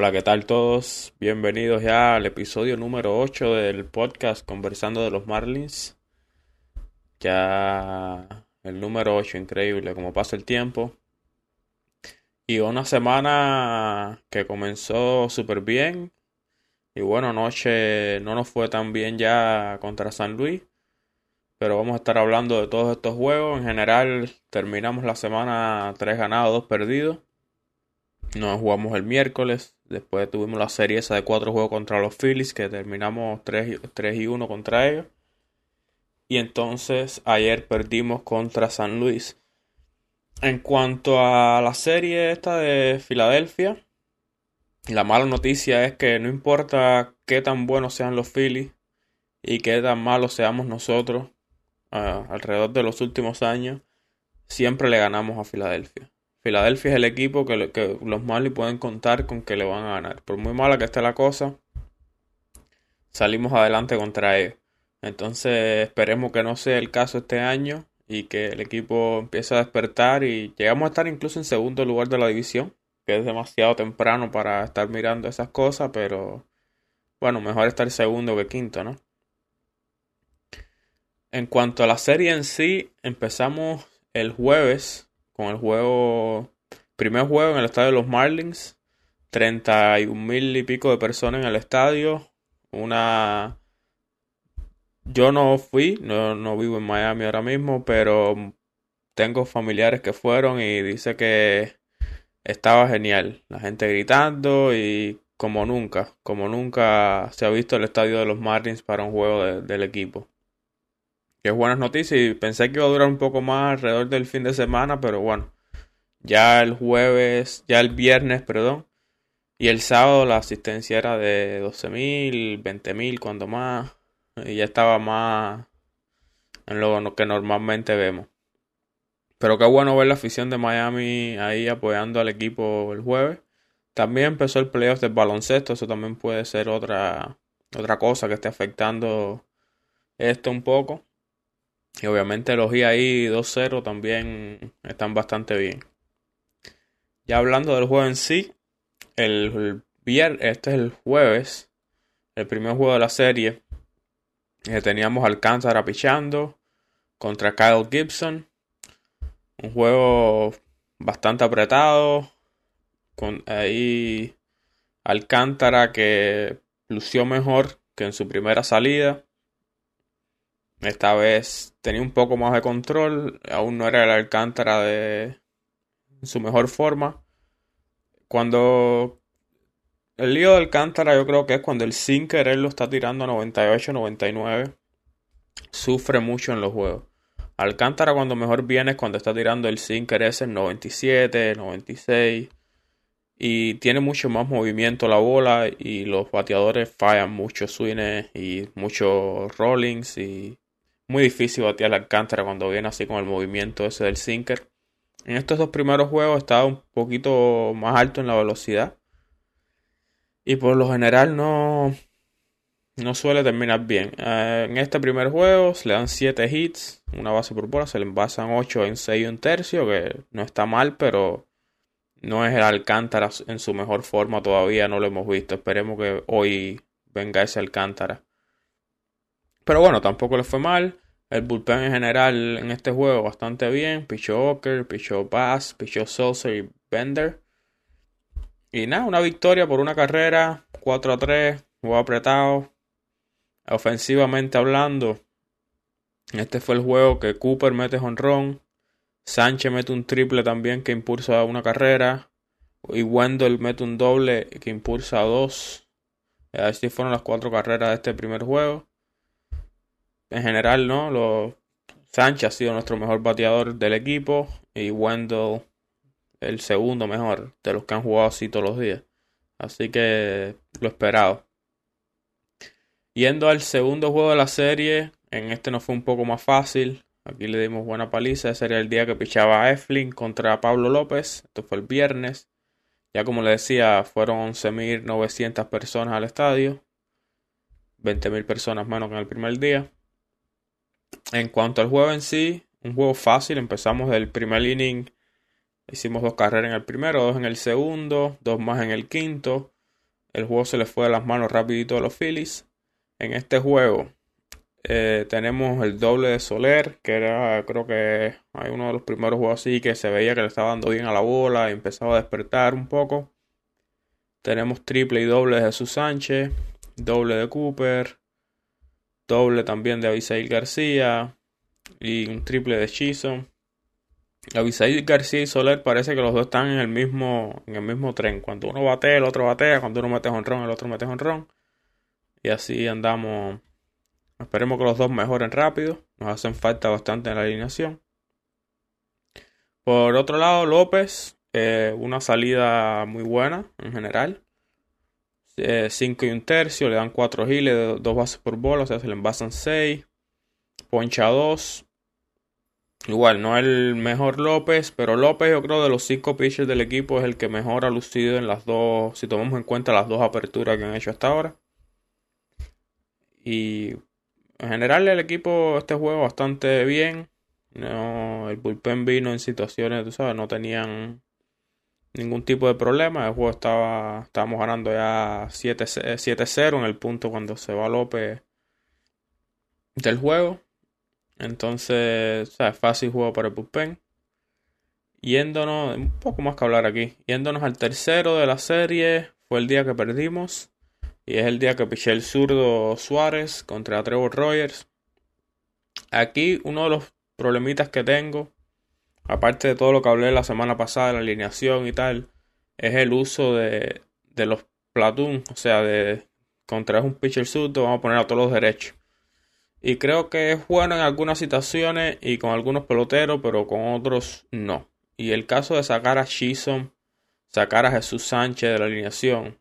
Hola, ¿qué tal todos? Bienvenidos ya al episodio número 8 del podcast Conversando de los Marlins. Ya el número 8, increíble como pasa el tiempo. Y una semana que comenzó súper bien. Y bueno, anoche no nos fue tan bien ya contra San Luis. Pero vamos a estar hablando de todos estos juegos. En general terminamos la semana 3 ganados, 2 perdidos. Nos jugamos el miércoles. Después tuvimos la serie esa de 4 juegos contra los Phillies, que terminamos 3, 3 y 1 contra ellos. Y entonces ayer perdimos contra San Luis. En cuanto a la serie esta de Filadelfia, la mala noticia es que no importa qué tan buenos sean los Phillies y qué tan malos seamos nosotros uh, alrededor de los últimos años, siempre le ganamos a Filadelfia. Filadelfia es el equipo que, los Marlins pueden contar con que le van a ganar. Por muy mala que esté la cosa, salimos adelante contra ellos. Entonces esperemos que no sea el caso este año y que el equipo empiece a despertar y llegamos a estar incluso en segundo lugar de la división, que es demasiado temprano para estar mirando esas cosas, pero bueno, mejor estar segundo que quinto, ¿no? En cuanto a la serie en sí, empezamos el jueves con el juego, primer juego en el estadio de los Marlins, 31 mil y pico de personas en el estadio, una... Yo no fui, no, no vivo en Miami ahora mismo, pero tengo familiares que fueron y dice que estaba genial. La gente gritando y como nunca, como nunca se ha visto el estadio de los Marlins para un juego de, del equipo que es buenas noticias y pensé que iba a durar un poco más alrededor del fin de semana, pero bueno, ya el jueves, ya el viernes, perdón, y el sábado la asistencia era de 12.000, 20.000, cuando más, y ya estaba más en lo que normalmente vemos. Pero qué bueno ver la afición de Miami ahí apoyando al equipo el jueves. También empezó el playoff del baloncesto, eso también puede ser otra, otra cosa que esté afectando esto un poco. Y obviamente los ahí 2-0 también están bastante bien. Ya hablando del juego en sí, el viernes, este es el jueves, el primer juego de la serie. Eh, teníamos Alcántara pichando contra Kyle Gibson. Un juego bastante apretado. Con ahí Alcántara que lució mejor que en su primera salida. Esta vez tenía un poco más de control, aún no era el Alcántara de su mejor forma. Cuando el lío de Alcántara yo creo que es cuando el él lo está tirando a 98, 99. Sufre mucho en los juegos. Alcántara cuando mejor viene es cuando está tirando el sinker ese en 97, 96. Y tiene mucho más movimiento la bola y los bateadores fallan muchos swings y muchos rollings y muy difícil batear la Alcántara cuando viene así con el movimiento ese del sinker. En estos dos primeros juegos estaba un poquito más alto en la velocidad. Y por lo general no, no suele terminar bien. Eh, en este primer juego se le dan 7 hits, una base por se le envasan 8 en 6 y un tercio, que no está mal, pero no es el Alcántara en su mejor forma todavía, no lo hemos visto. Esperemos que hoy venga ese Alcántara. Pero bueno, tampoco le fue mal. El bullpen en general en este juego bastante bien. Pichó Oker, pichó Bass, pichó Sosa y Bender. Y nada, una victoria por una carrera. 4 a 3. Juego apretado. Ofensivamente hablando. Este fue el juego que Cooper mete honrón. Sánchez mete un triple también que impulsa una carrera. Y Wendell mete un doble que impulsa dos. Así fueron las cuatro carreras de este primer juego en general, ¿no? Los, Sánchez ha sido nuestro mejor bateador del equipo y Wendell el segundo mejor de los que han jugado así todos los días. Así que lo esperado. Yendo al segundo juego de la serie, en este no fue un poco más fácil. Aquí le dimos buena paliza. Ese era el día que pichaba a Eflin contra Pablo López. Esto fue el viernes. Ya como le decía, fueron 11.900 personas al estadio. 20.000 personas menos que en el primer día. En cuanto al juego en sí, un juego fácil. Empezamos del primer inning. Hicimos dos carreras en el primero, dos en el segundo, dos más en el quinto. el juego se les fue de las manos rapidito a los Phillies. En este juego eh, tenemos el doble de Soler, que era creo que hay uno de los primeros juegos así que se veía que le estaba dando bien a la bola y empezaba a despertar un poco. Tenemos triple y doble de Jesús Sánchez, doble de Cooper, doble también de Abisail García y un triple de Chison. Abisail García y Soler parece que los dos están en el mismo en el mismo tren. Cuando uno batea, el otro batea. Cuando uno mete honrón, el otro mete honrón. Y así andamos. Esperemos que los dos mejoren rápido. Nos hacen falta bastante en la alineación. Por otro lado, López, eh, una salida muy buena en general. 5 eh, y un tercio, le dan 4 giles, 2 bases por bola, o sea, se le envasan 6. Poncha 2. Igual, no el mejor López, pero López yo creo de los 5 pitchers del equipo es el que mejor ha lucido en las dos, si tomamos en cuenta las dos aperturas que han hecho hasta ahora. Y en general el equipo este juego bastante bien. No, el bullpen vino en situaciones, tú sabes, no tenían ningún tipo de problema. El juego estaba, estábamos ganando ya 7-0 en el punto cuando se va López del juego. Entonces, o es fácil juego para el bullpen. Yéndonos, un poco más que hablar aquí. Yéndonos al tercero de la serie, fue el día que perdimos. Y es el día que piché el zurdo Suárez contra Trevor Rogers. Aquí uno de los problemitas que tengo aparte de todo lo que hablé la semana pasada, la alineación y tal, es el uso de, de los platoon, o sea, de contra un pitcher surdo, vamos a poner a todos los derechos. Y creo que es bueno en algunas situaciones y con algunos peloteros, pero con otros no. Y el caso de sacar a Shison, sacar a Jesús Sánchez de la alineación,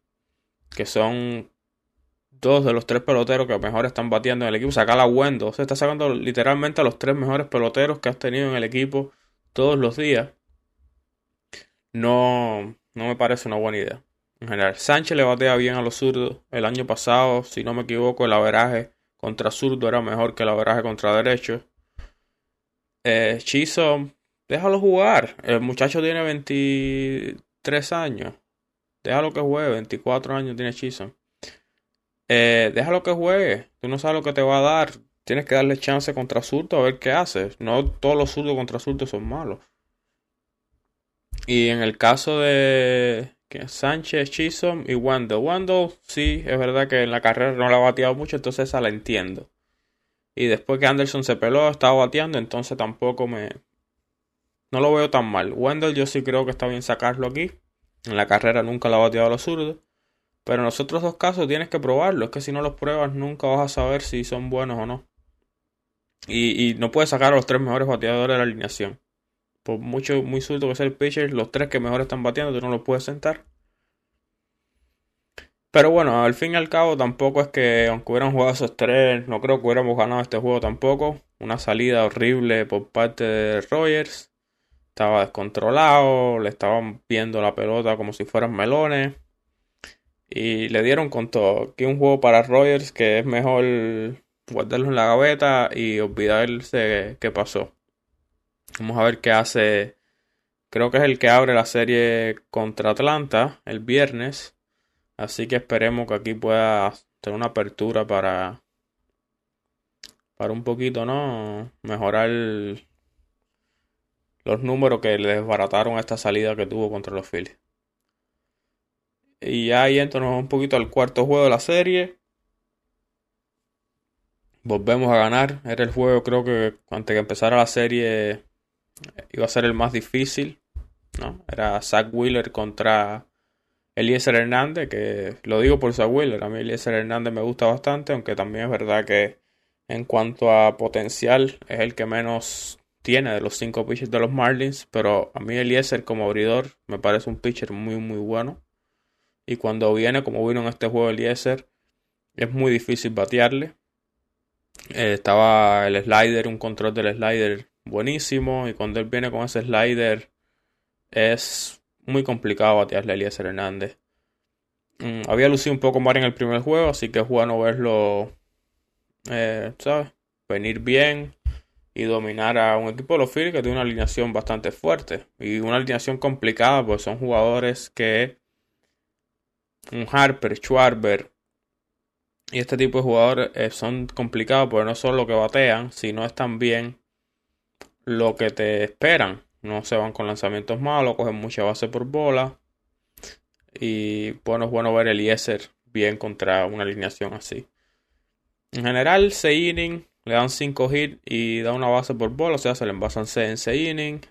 que son dos de los tres peloteros que mejor están batiendo en el equipo, sacar a Wendo, se está sacando literalmente a los tres mejores peloteros que has tenido en el equipo todos los días, no, no me parece una buena idea. En general, Sánchez le batea bien a los zurdos. El año pasado, si no me equivoco, el averaje contra zurdo era mejor que el averaje contra derecho. Eh, Chiso, déjalo jugar. El muchacho tiene 23 años. Déjalo que juegue. 24 años tiene Chiso. Eh, déjalo que juegue. Tú no sabes lo que te va a dar tienes que darle chance contra surto a ver qué hace. No todos los surdos contra surto son malos. Y en el caso de Sánchez, Chisholm y Wendell. Wendell, sí, es verdad que en la carrera no la ha bateado mucho, entonces esa la entiendo. Y después que Anderson se peló, estaba bateando, entonces tampoco me. No lo veo tan mal. Wendell, yo sí creo que está bien sacarlo aquí. En la carrera nunca la ha bateado a los zurdos. Pero en los otros dos casos tienes que probarlo. Es que si no los pruebas, nunca vas a saber si son buenos o no. Y, no puedes sacar a los tres mejores bateadores de la alineación. Por mucho, muy suelto que sea el pitcher, los tres que mejor están bateando, tú no los puedes sentar. Pero bueno, al fin y al cabo tampoco es que, aunque hubieran jugado esos tres, no creo que hubiéramos ganado este juego tampoco. Una salida horrible por parte de Rogers. Estaba descontrolado, le estaban viendo la pelota como si fueran melones. Y le dieron con todo. Aquí un juego para Rogers que es mejor guardarlo en la gaveta y olvidarse qué pasó. Vamos a ver qué hace. Creo que es el que abre la serie contra Atlanta el viernes. Así que esperemos que aquí pueda tener una apertura para. Para un poquito, ¿no? Mejorar los números que le desbarataron esta salida que tuvo contra los Phillies. Y ahí entramos un poquito al cuarto juego de la serie volvemos a ganar. Era el juego, creo que antes que empezara la serie iba a ser el más difícil. ¿no? Era Zach Wheeler contra Eliezer Hernández, que lo digo por Zach Wheeler. A mí Eliezer Hernández me gusta bastante, aunque también es verdad que en cuanto a potencial es el que menos tiene de los cinco pitchers de los Marlins. Pero a mí Eliezer como abridor me parece un pitcher muy, muy bueno. Y cuando viene, como vino en este juego Eliezer, es muy difícil batearle. Eh, estaba el slider, un control del slider buenísimo. Y cuando él viene con ese slider, es muy complicado batearle a Eliezer Hernández. Mm, había lucido un poco más en el primer juego, así que es bueno verlo, eh, ¿sabes? Venir bien y dominar a un equipo de los Phillies que tiene una alineación bastante fuerte y una alineación complicada, pues son jugadores que un Harper, Schwarber y este tipo de jugadores eh, son complicados porque no solo lo que batean, sino es también lo que te esperan. No se van con lanzamientos malos, cogen mucha base por bola. Y bueno, es bueno ver el Yeser bien contra una alineación así. En general, 6 inning, le dan 5 hits y da una base por bola, o sea, se le envasan 6 en 6 inning,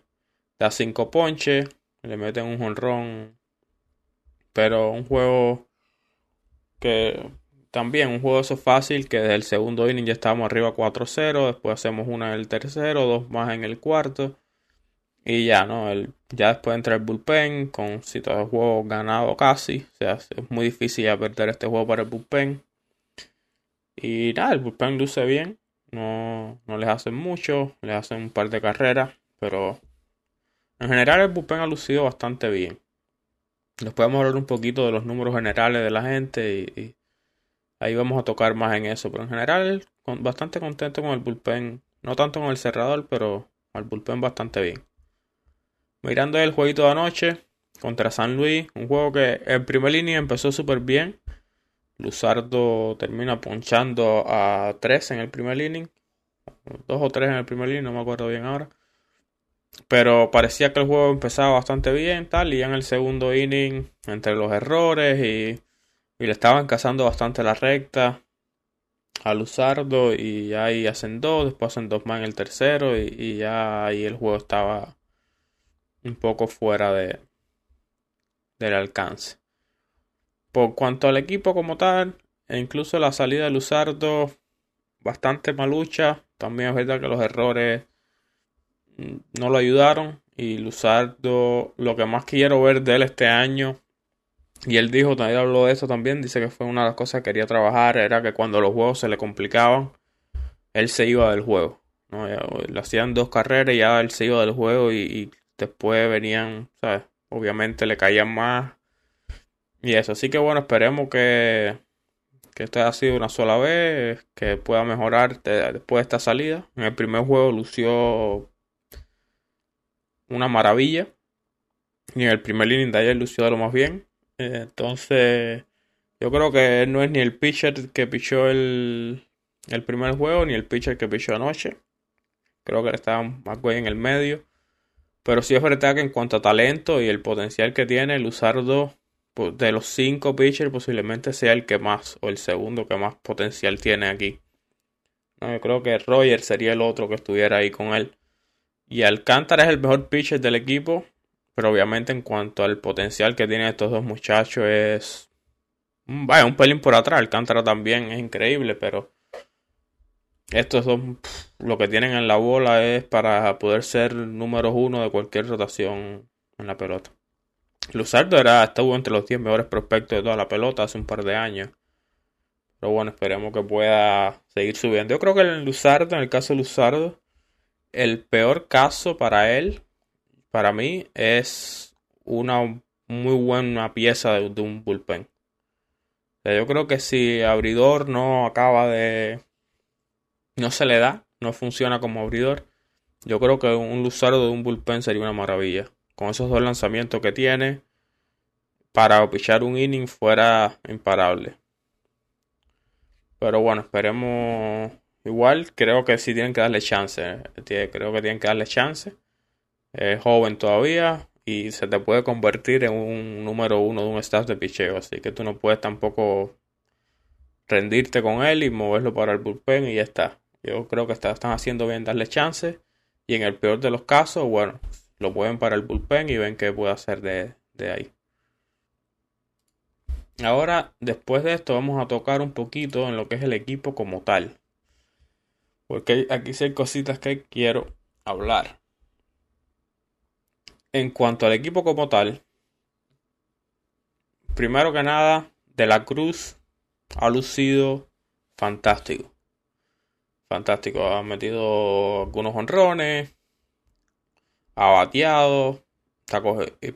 da 5 ponches, le meten un jonrón. Pero un juego que también, un juego eso fácil, que desde el segundo inning ya estábamos arriba 4-0, después hacemos una en el tercero, dos más en el cuarto. Y ya, ¿no? El, ya después entra el bullpen con si todo el juego ganado casi. O sea, es muy difícil ya perder este juego para el bullpen. Y nada, el bullpen luce bien. No, no les hacen mucho, les hacen un par de carreras. Pero en general el bullpen ha lucido bastante bien. Nos podemos hablar un poquito de los números generales de la gente y, ahí vamos a tocar más en eso. Pero en general, bastante contento con el bullpen. No tanto con el cerrador, pero al bullpen bastante bien. Mirando el jueguito de anoche contra San Luis, un juego que en primer línea empezó súper bien. Luzardo termina ponchando a 3 en el primer inning. 2 o 3 en el primer inning, no me acuerdo bien ahora. Pero parecía que el juego empezaba bastante bien, tal. Y ya en el segundo inning, entre los errores y, y le estaban cazando bastante la recta a Luzardo. Y ahí hacen dos, después hacen dos más en el tercero. Y, y ya ahí el juego estaba un poco fuera de del alcance. Por cuanto al equipo como tal, e incluso la salida de Luzardo, bastante malucha. También es verdad que los errores mm, no lo ayudaron. Y Luzardo, lo que más quiero ver de él este año, y él dijo, también habló de eso también, dice que fue una de las cosas que quería trabajar, era que cuando los juegos se le complicaban, él se iba del juego. ¿no? Le hacían dos carreras y ya él se iba del juego y Después venían, ¿sabes? Obviamente le caían más. Y eso. Así que bueno, esperemos que, que esto haya sido una sola vez. Que pueda mejorar después de esta salida. En el primer juego lució una maravilla. Y en el primer inning de ayer lució de lo más bien. Entonces, yo creo que no es ni el pitcher que pichó el, el primer juego, ni el pitcher que pichó anoche. Creo que estaba más en el medio. Pero sí es verdad que en cuanto a talento y el potencial que tiene, el Luzardo pues, de los cinco pitchers posiblemente sea el que más, o el segundo que más potencial tiene aquí. yo creo que Roger sería el otro que estuviera ahí con él. Y Alcántara es el mejor pitcher del equipo, pero obviamente en cuanto al potencial que tienen estos dos muchachos es... Vaya, un pelín por atrás. Alcántara también es increíble, pero estos dos lo que tienen en la bola es para poder ser números uno de cualquier rotación en la pelota. Luzardo era, estuvo entre los 10 mejores prospectos de toda la pelota hace un par de años. Pero bueno, esperemos que pueda seguir subiendo. Yo creo que en Luzardo, en el caso de Luzardo, el peor caso para él, para mí, es una muy buena pieza de, un bullpen. yo creo que si Abridor no acaba de no se le da, no funciona como abridor. Yo creo que un Luzardo de un bullpen sería una maravilla. Con esos dos lanzamientos que tiene, para pichar un inning fuera imparable. Pero bueno, esperemos. Igual, creo que sí tienen que darle chance. Creo que tienen que darle chance. Es joven todavía y se te puede convertir en un número uno de un staff de picheo. Así que tú no puedes tampoco rendirte con él y moverlo para el bullpen y ya está. Yo creo que están haciendo bien darle chance. Y en el peor de los casos, bueno, lo mueven para el bullpen y ven qué puede hacer de, de ahí. Ahora, después de esto, vamos a tocar un poquito en lo que es el equipo como tal. Porque aquí sí hay cositas que quiero hablar. En cuanto al equipo como tal, primero que nada, De la Cruz ha lucido fantástico fantástico. Ha metido algunos honrones, ha bateado,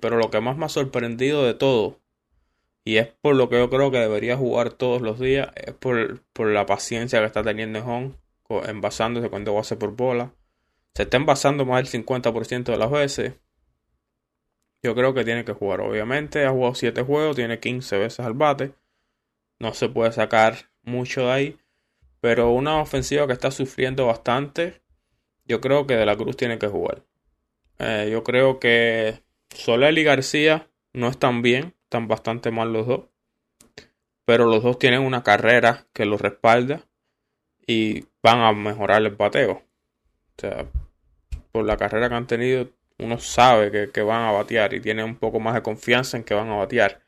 pero lo que más me ha sorprendido de todo, y es por lo que yo creo que debería jugar todos los días, es por, la paciencia que está teniendo en home, envasándose cuando hace por bola. Se está envasando más del 50% de las veces. Yo creo que tiene que jugar. Obviamente ha jugado 7 juegos, tiene 15 veces al bate. No se puede sacar mucho de ahí. Pero una ofensiva que está sufriendo bastante. Yo creo que De la Cruz tiene que jugar. Eh, yo creo que Soler y García no están bien. Están bastante mal los dos. Pero los dos tienen una carrera que los respalda. Y van a mejorar el bateo. O sea, por la carrera que han tenido, uno sabe que, van a batear y tiene un poco más de confianza en que van a batear.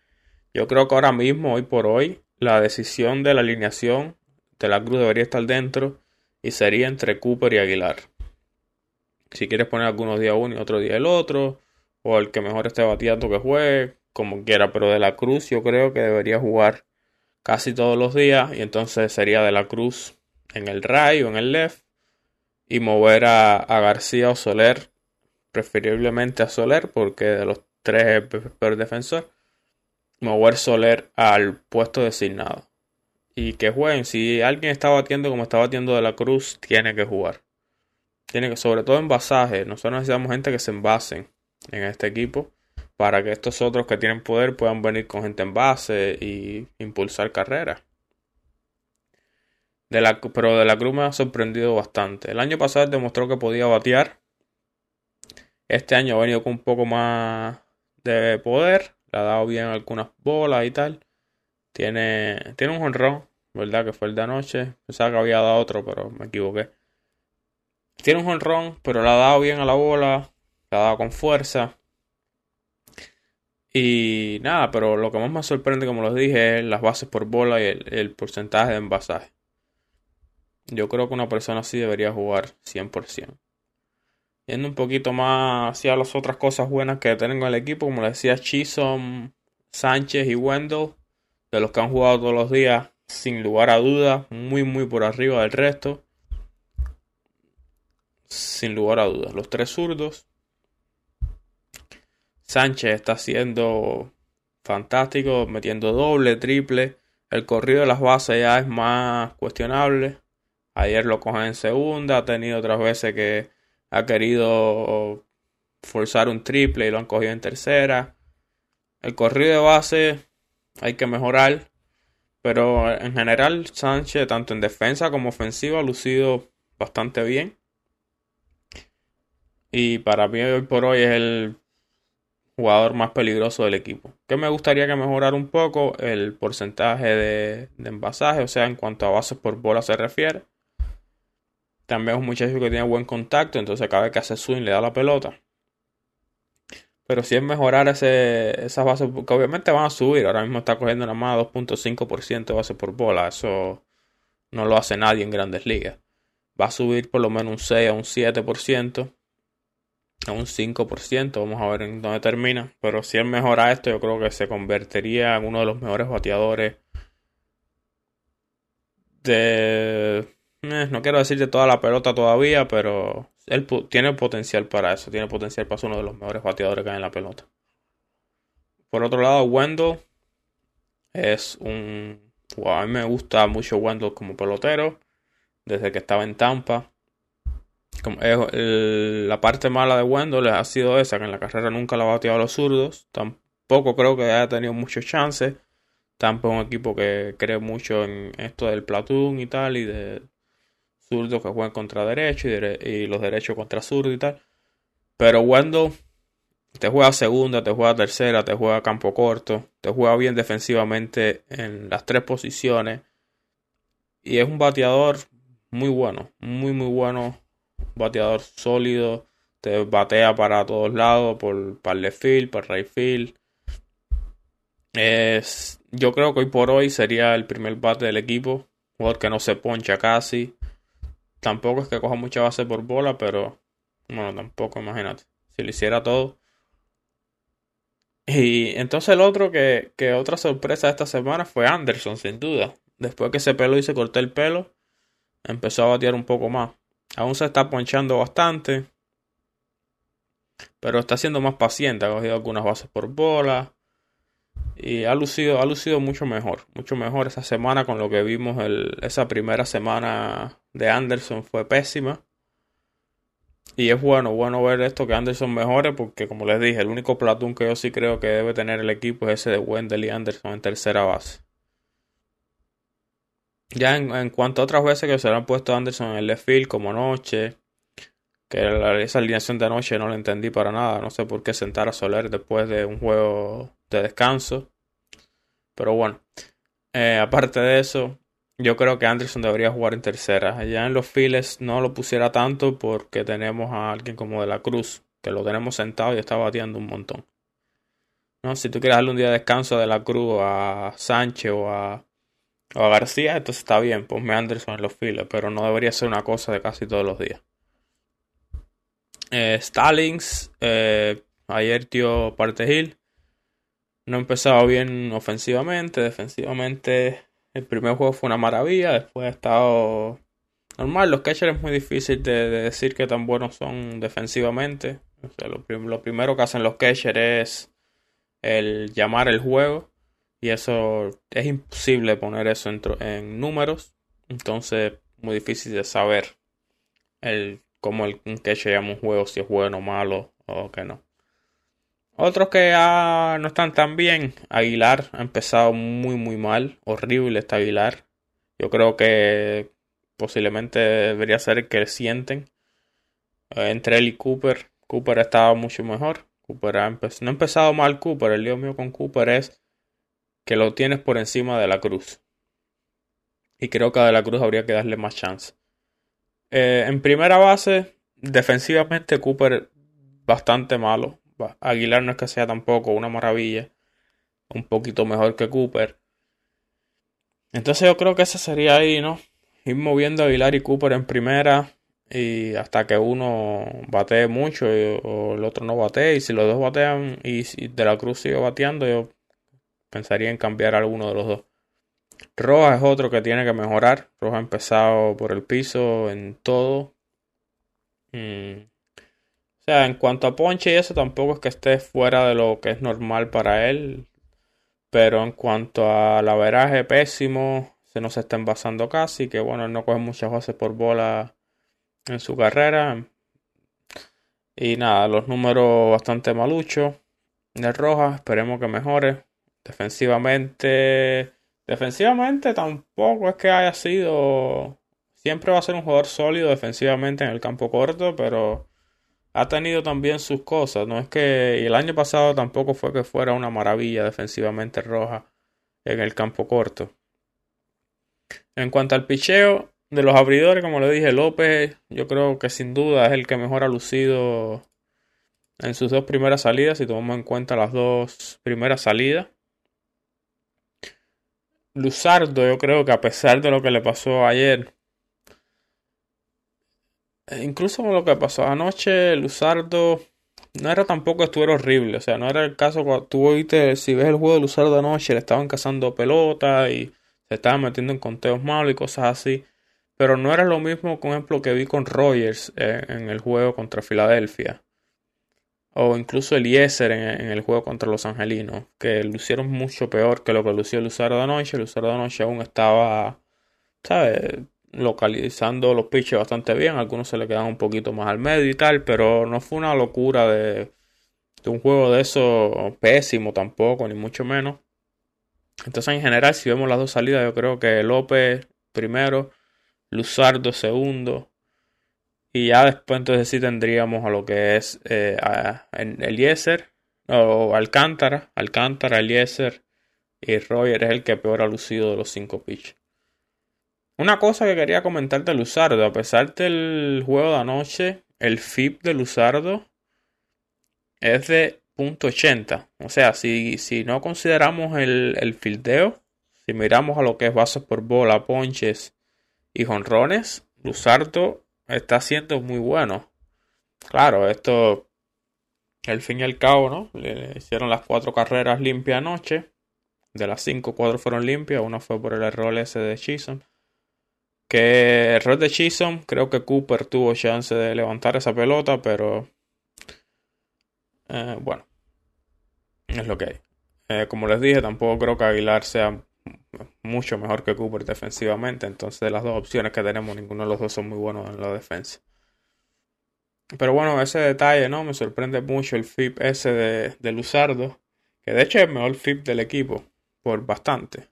Yo creo que ahora mismo, hoy por hoy, la decisión de la alineación de la Cruz debería estar dentro y sería entre Cooper y Aguilar. Si quieres poner algunos días uno y otro día el otro, o el que mejor esté bateando que juegue, como quiera, pero de la Cruz yo creo que debería jugar casi todos los días y entonces sería de la Cruz en el right o en el left y mover a, García o Soler, preferiblemente a Soler, porque de los tres es el peor defensor, mover Soler al puesto designado. Y que jueguen, si alguien está batiendo como está batiendo de la Cruz, tiene que jugar. Tiene que, sobre todo en basaje, nosotros necesitamos gente que se envasen en este equipo para que estos otros que tienen poder puedan venir con gente en base y impulsar carreras pero de la Cruz me ha sorprendido bastante. El año pasado demostró que podía batear. Este año ha venido con un poco más de poder. Le ha dado bien algunas bolas y tal. Tiene, tiene un jonrón, ¿verdad? Que fue el de anoche. Pensaba que había dado otro, pero me equivoqué. Tiene un jonrón, pero le ha dado bien a la bola. Le ha dado con fuerza. Y nada, pero lo que más me sorprende, como les dije, es las bases por bola y el porcentaje de envasaje. Yo creo que una persona así debería jugar 100%. Yendo un poquito más hacia las otras cosas buenas que tengo en el equipo, como le decía Chisom, Sánchez y Wendell, de los que han jugado todos los días, sin lugar a dudas, muy muy por arriba del resto. Sin lugar a dudas, los tres zurdos. Sánchez está siendo fantástico, metiendo doble, triple. El corrido de las bases ya es más cuestionable. Ayer lo cogen en segunda, ha tenido otras veces que ha querido forzar un triple y lo han cogido en tercera. El corrido de base hay que mejorar, pero en general Sánchez, tanto en defensa como ofensiva, ha lucido bastante bien. Y para mí hoy por hoy es el jugador más peligroso del equipo. Que me gustaría que mejorara un poco el porcentaje de, de envasaje, o sea, en cuanto a bases por bola se refiere. También es un muchacho que tiene buen contacto, entonces cada vez que hace swing le da la pelota. Pero si es mejorar ese, esas bases, porque obviamente van a subir. Ahora mismo está cogiendo nada más 2.5% de base por bola. Eso no lo hace nadie en grandes ligas. Va a subir por lo menos un 6 a un 7%, a un 5%. Vamos a ver en dónde termina. Pero si él mejora esto, yo creo que se convertiría en uno de los mejores bateadores de eh, no quiero decir de toda la pelota todavía, pero él tiene potencial para eso. Tiene potencial para ser uno de los mejores bateadores que hay en la pelota. Por otro lado, Wendell es un. a mí me gusta mucho Wendell como pelotero. Desde que estaba en Tampa. la parte mala de Wendell ha sido esa, que en la carrera nunca la ha bateado a los zurdos. Tampoco creo que haya tenido muchos chances. Tampa es un equipo que cree mucho en esto del platoon y tal, y de zurdos que juegan contra derecho y, los derechos contra zurdo y tal. Pero Wendell te juega segunda, te juega tercera, te juega campo corto, te juega bien defensivamente en las tres posiciones. Y es un bateador muy bueno, muy muy bueno. bateador sólido, te batea para todos lados, por, para el left field, para el right field. Es, yo creo que hoy por hoy sería el primer bate del equipo. Jugador que no se poncha casi. Tampoco es que coja mucha base por bola, pero bueno, tampoco, imagínate. Si lo hiciera todo. Y entonces el otro que, que otra sorpresa de esta semana fue Anderson, sin duda. Después que se peló y se cortó el pelo, empezó a batear un poco más. Aún se está ponchando bastante. Pero está siendo más paciente. Ha cogido algunas bases por bola. Y ha lucido, ha lucido mucho mejor. Mucho mejor esa semana con lo que vimos el, esa primera semana de Anderson fue pésima. Y es bueno, bueno ver esto que Anderson mejore porque como les dije, el único platón que yo sí creo que debe tener el equipo es ese de Wendell y Anderson en tercera base. Ya en, cuanto a otras veces que se le han puesto Anderson en el left field como noche, que esa alineación de anoche no la entendí para nada, no sé por qué sentar a Soler después de un juego de descanso. Pero bueno, eh, aparte de eso, yo creo que Anderson debería jugar en tercera. Allá en los files no lo pusiera tanto porque tenemos a alguien como de la Cruz, que lo tenemos sentado y está bateando un montón. ¿No? Si tú quieres darle un día de descanso de la Cruz a Sánchez o a, García, entonces está bien, ponme Anderson en los files, pero no debería ser una cosa de casi todos los días. Eh, Stallings, eh, ayer tío Parte Hill, no empezado bien ofensivamente, defensivamente el primer juego fue una maravilla, después ha estado normal. Los catchers es muy difícil de, decir que tan buenos son defensivamente. lo, primero que hacen los catchers es el llamar el juego y eso es imposible poner eso en, números. Entonces, muy difícil de saber el cómo el, un catcher llama un juego, si es bueno o malo o que no. Otros que ya no están tan bien. Aguilar ha empezado muy muy mal. Horrible está Aguilar. Yo creo que posiblemente debería ser que sienten. Eh, entre él y Cooper. Cooper ha estado mucho mejor. Cooper ha no ha empezado mal Cooper. El lío mío con Cooper es que lo tienes por encima de la cruz. Y creo que a de la cruz habría que darle más chance. Eh, en primera base, defensivamente Cooper bastante malo Aguilar no es que sea tampoco una maravilla. Un poquito mejor que Cooper. Entonces yo creo que ese sería ahí, ¿no? Ir moviendo a Aguilar y Cooper en primera. Y hasta que uno batee mucho o el otro no batee. Y si los dos batean y De la Cruz sigue bateando, yo pensaría en cambiar alguno de los dos. Rojas es otro que tiene que mejorar. Rojas ha empezado por el piso en todo. Mm, o sea, en cuanto a ponche y eso, tampoco es que esté fuera de lo que es normal para él. Pero en cuanto a la veraje pésimo, se nos está envasando casi. Que bueno, él no coge muchas bases por bola en su carrera. Y nada, los números bastante maluchos de Rojas. Esperemos que mejore. Defensivamente. Defensivamente tampoco es que haya sido. Siempre va a ser un jugador sólido defensivamente en el campo corto, pero ha tenido también sus cosas. No es que y el año pasado tampoco fue que fuera una maravilla defensivamente roja en el campo corto. En cuanto al picheo de los abridores, como le dije, López, yo creo que sin duda es el que mejor ha lucido en sus dos primeras salidas, si tomamos en cuenta las dos primeras salidas. Luzardo, yo creo que a pesar de lo que le pasó ayer, incluso con lo que pasó anoche, Luzardo no era tampoco estuviera horrible. O sea, no era el caso cuando tú oíste, si ves el juego de Luzardo anoche, le estaban cazando pelota y se estaban metiendo en conteos malos y cosas así. Pero no era lo mismo, por ejemplo, que vi con Rogers eh, en el juego contra Filadelfia. O incluso Eliezer en, en el juego contra los Angelinos. Que lucieron mucho peor que lo que lució Luzardo anoche. Luzardo anoche aún estaba, ¿sabes? Localizando los pitches bastante bien. Algunos se le quedan un poquito más al medio y tal, pero no fue una locura de, un juego de eso pésimo tampoco, ni mucho menos. Entonces, en general, si vemos las dos salidas, yo creo que López primero, Luzardo segundo. Y ya después entonces sí tendríamos a lo que es eh, Eliezer o Alcántara, Alcántara, Eliezer y Roger es el que peor ha lucido de los cinco pitches. Una cosa que quería comentar de Luzardo, a pesar del juego de anoche, el FIP de Luzardo es de .80. O sea, si, si no consideramos el, el fildeo, si miramos a lo que es bases por bola, ponches y jonrones, Luzardo está siendo muy bueno. Claro, esto, al fin y al cabo, ¿no? Le hicieron las cuatro carreras limpias anoche. De las cinco, cuatro fueron limpias. Una fue por el error ese de Chisholm. Que error de Chisholm, creo que Cooper tuvo chance de levantar esa pelota, pero eh, bueno, es lo que hay. Eh, como les dije, tampoco creo que Aguilar sea mucho mejor que Cooper defensivamente, entonces de las dos opciones que tenemos, ninguno de los dos son muy buenos en la defensa. Pero bueno, ese detalle, ¿no? Me sorprende mucho el FIP ese de, de Luzardo, que de hecho es el mejor FIP del equipo, por bastante.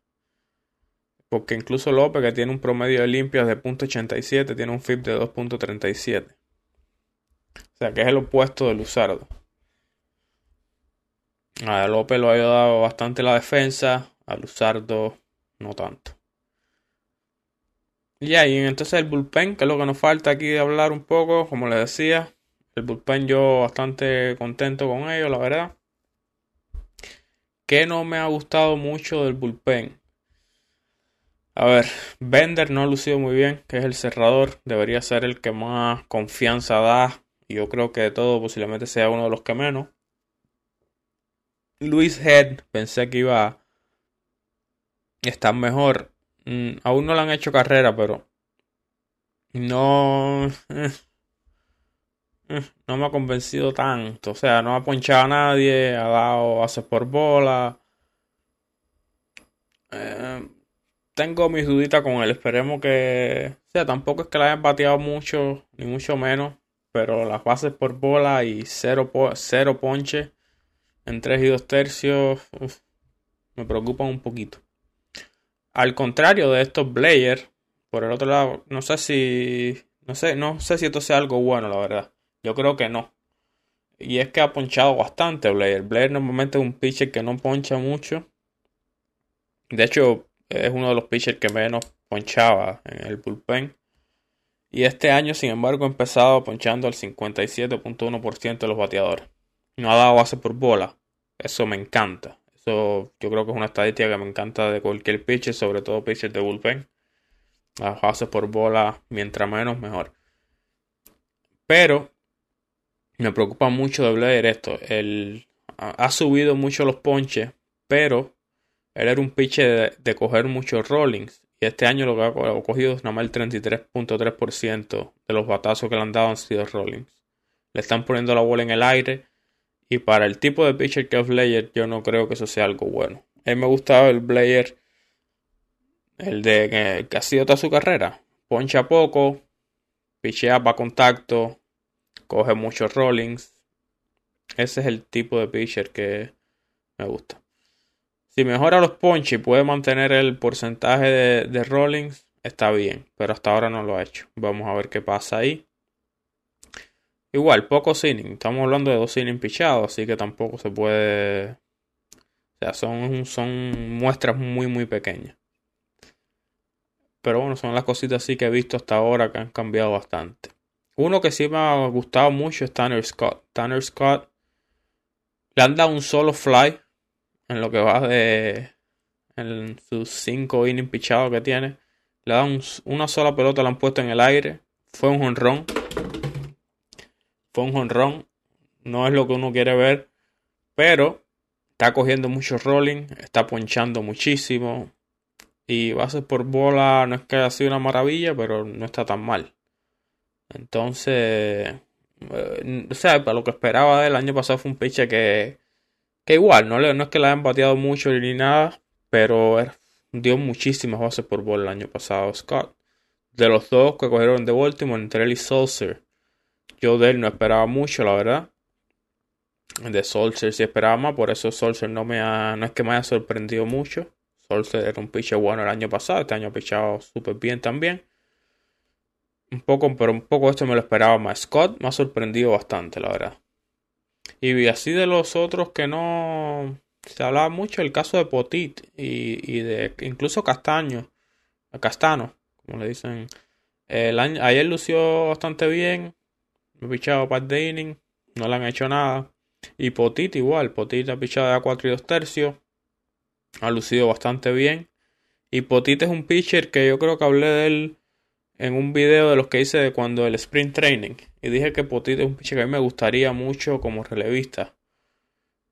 Porque incluso López, que tiene un promedio de limpias de .87, tiene un FIP de 2.37. O sea, que es el opuesto de Luzardo. A López lo ha ayudado bastante la defensa, a Luzardo no tanto. Y ahí, entonces el bullpen, que es lo que nos falta aquí de hablar un poco, como les decía, el bullpen yo bastante contento con ello, la verdad. Que no me ha gustado mucho del bullpen. A ver, Bender no ha lucido muy bien, que es el cerrador, debería ser el que más confianza da. Y yo creo que de todo posiblemente sea uno de los que menos. Luis Head, pensé que iba a estar mejor. Mm, aún no le han hecho carrera, pero no. Eh, eh, no me ha convencido tanto. O sea, no ha ponchado a nadie, ha dado haces por bola. Eh, tengo mis duditas con él. Esperemos que. O sea, tampoco es que la hayan bateado mucho, ni mucho menos. Pero las bases por bola y cero, cero ponche en 3 y 2 tercios me preocupan un poquito. Al contrario de estos Blair, por el otro lado, no sé si. No sé, no sé si esto sea algo bueno, la verdad. Yo creo que no. Y es que ha ponchado bastante Blair. Blair normalmente es un pitcher que no poncha mucho. De hecho, es uno de los pitchers que menos ponchaba en el bullpen. Y este año, sin embargo, ha empezado ponchando al 57.1% de los bateadores. No ha dado base por bola. Eso me encanta. Eso yo creo que es una estadística que me encanta de cualquier pitcher, sobre todo pitcher de bullpen. Las bases por bola, mientras menos, mejor. Pero me preocupa mucho de Blair esto. Él ha subido mucho los ponches, pero él era un pitcher de, coger muchos rollings. Y este año lo que ha cogido es nada más el 33.3% de los batazos que le han dado han sido rollings. Le están poniendo la bola en el aire y para el tipo de pitcher que es Blair, yo no creo que eso sea algo bueno. A mí me gustaba el Blair, el de que, ha sido toda su carrera. Poncha poco, pichea para contacto, coge muchos rollings. Ese es el tipo de pitcher que me gusta. Si mejora los ponches y puede mantener el porcentaje de, de rollings, está bien. Pero hasta ahora no lo ha hecho. Vamos a ver qué pasa ahí. Igual, pocos innings. Estamos hablando de dos innings pichados, así que tampoco se puede. O sea, son, son muestras muy, muy pequeñas. Pero bueno, son las cositas así que he visto hasta ahora que han cambiado bastante. Uno que sí me ha gustado mucho es Tanner Scott. Tanner Scott le han dado un solo fly en lo que va de. En sus cinco innings pichados que tiene. Le dan una sola pelota, la han puesto en el aire. Fue un jonrón fue un jonrón. No es lo que uno quiere ver. Pero está cogiendo mucho rolling. Está ponchando muchísimo. Y bases por bola no es que haya sido una maravilla, pero no está tan mal. Entonces, eh, o sea, para lo que esperaba del año pasado fue un pitcher que, que igual, no, es que le hayan bateado mucho ni nada, pero dio muchísimas bases por bola el año pasado Scott. De los dos que cogieron de Baltimore, entre él y Saucer, yo de él no esperaba mucho, la verdad. De Solskjaer sí esperaba más, por eso Solskjaer no, me ha, no es que me haya sorprendido mucho. Solskjaer era un pitcher bueno el año pasado, este año ha pichado súper bien también. Un poco, pero un poco esto me lo esperaba más. Scott me ha sorprendido bastante, la verdad. Y así de los otros que no se hablaba mucho, el caso de Potit y, y de incluso Castaño, Castano, como le dicen. El año, ayer lució bastante bien. Me pichado para de no le han hecho nada. Y Potit igual, Potit ha pichado a 4 y 2 tercios. Ha lucido bastante bien. Y Potit es un pitcher que yo creo que hablé de él en un video de los que hice de cuando el sprint training. Y dije que Potit es un pitcher que a mí me gustaría mucho como relevista.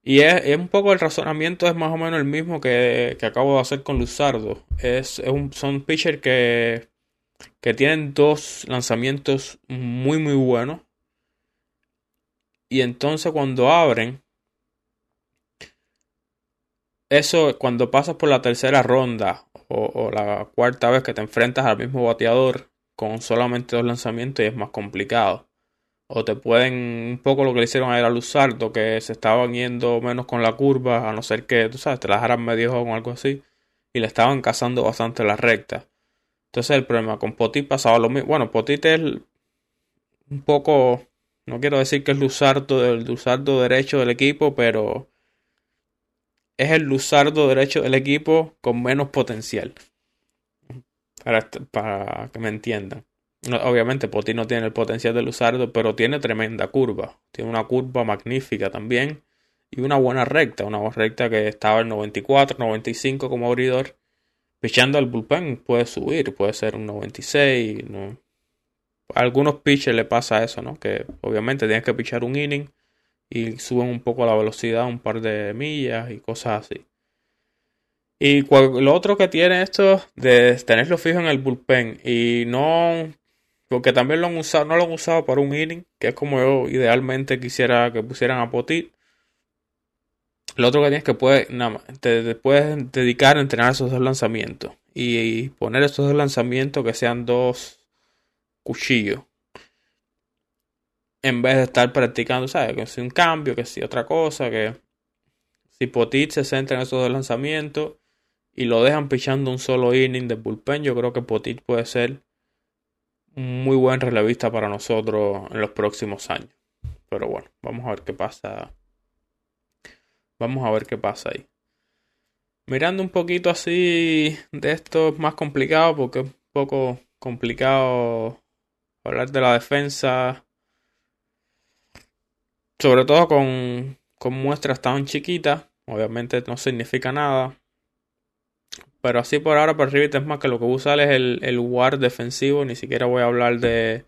Y es, un poco el razonamiento, es más o menos el mismo que, acabo de hacer con Luzardo. Es, un, son pitchers que, que tienen dos lanzamientos muy muy buenos y entonces cuando abren, eso cuando pasas por la tercera ronda o, la cuarta vez que te enfrentas al mismo bateador con solamente dos lanzamientos es más complicado. O te pueden, un poco lo que le hicieron a Luzardo, que se estaban yendo menos con la curva, a no ser que, tú sabes, te la dejaran medio o algo así. Y le estaban cazando bastante la recta. Entonces el problema con Potit pasaba lo mismo. Bueno, Potit es un poco, no quiero decir que es Luzardo, el Luzardo derecho del equipo, pero es el Luzardo derecho del equipo con menos potencial. Para, para que me entiendan. Obviamente Poti no tiene el potencial de Luzardo, pero tiene tremenda curva. Tiene una curva magnífica también. Y una buena recta. Una recta que estaba en 94, 95 como abridor. Pichando al bullpen puede subir, puede ser un 96. ¿no? A algunos pitchers le pasa eso, ¿no? Que obviamente tienes que pichar un inning y suben un poco la velocidad, un par de millas y cosas así. Y lo otro que tiene esto de tenerlo fijo en el bullpen y no, porque también lo han usado, no lo han usado para un inning, que es como yo idealmente quisiera que pusieran a Potit. Lo otro que tienes que puedes, nada te, puedes dedicar a entrenar esos dos lanzamientos y poner esos dos lanzamientos que sean dos cuchillos en vez de estar practicando, ¿sabes? Que si un cambio, que si otra cosa, que si Potit se centra en esos dos lanzamientos y lo dejan pichando un solo inning de bullpen, yo creo que Potit puede ser muy buen relevista para nosotros en los próximos años. Pero bueno, vamos a ver qué pasa. Vamos a ver qué pasa ahí. Mirando un poquito así de esto es más complicado porque es un poco complicado hablar de la defensa sobre todo con, con muestras tan chiquitas, obviamente no significa nada. Pero así por ahora, por arriba es más que lo que usa es el, el defensivo. Ni siquiera voy a hablar de,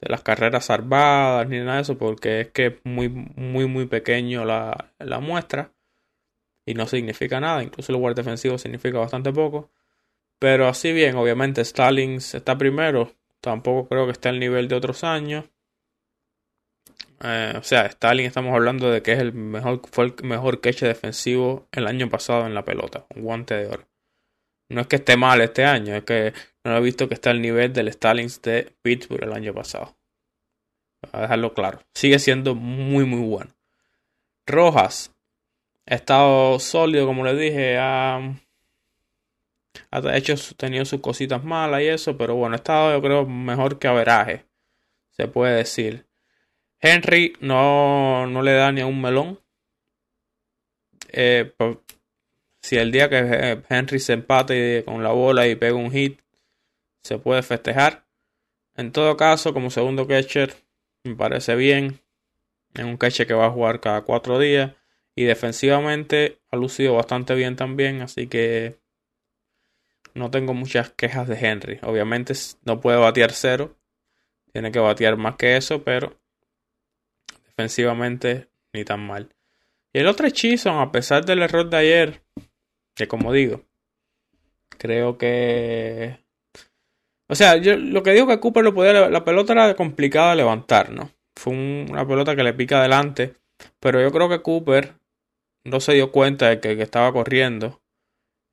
de las carreras salvadas ni nada de eso, porque es que es muy, muy, muy pequeño la, la muestra y no significa nada. Incluso el WAR defensivo significa bastante poco. Pero así bien, obviamente Stallings está primero. Tampoco creo que esté al nivel de otros años. Eh, o sea, Stalin estamos hablando de que es el mejor, fue el mejor catch defensivo el año pasado en la pelota, un guante de oro. No es que esté mal este año, es que no he visto que está al nivel del Stalin de Pittsburgh el año pasado. A dejarlo claro. Sigue siendo muy, muy bueno. Rojas. Estado sólido, como le dije. Ha, ha hecho, tenido sus cositas malas y eso, pero bueno, ha estado yo creo mejor que averaje. Se puede decir. Henry no, no le da ni a un melón. Eh, si el día que Henry se empate con la bola y pega un hit, se puede festejar. En todo caso, como segundo catcher, me parece bien. Es un catcher que va a jugar cada cuatro días. Y defensivamente ha lucido bastante bien también. Así que no tengo muchas quejas de Henry. Obviamente no puede batear cero. Tiene que batear más que eso, pero defensivamente ni tan mal. Y el otro es a pesar del error de ayer, que como digo, creo que... O sea, yo lo que digo que Cooper lo podía... La pelota era complicada de levantar, ¿no? Fue una pelota que le pica adelante. Pero yo creo que Cooper no se dio cuenta de que que estaba corriendo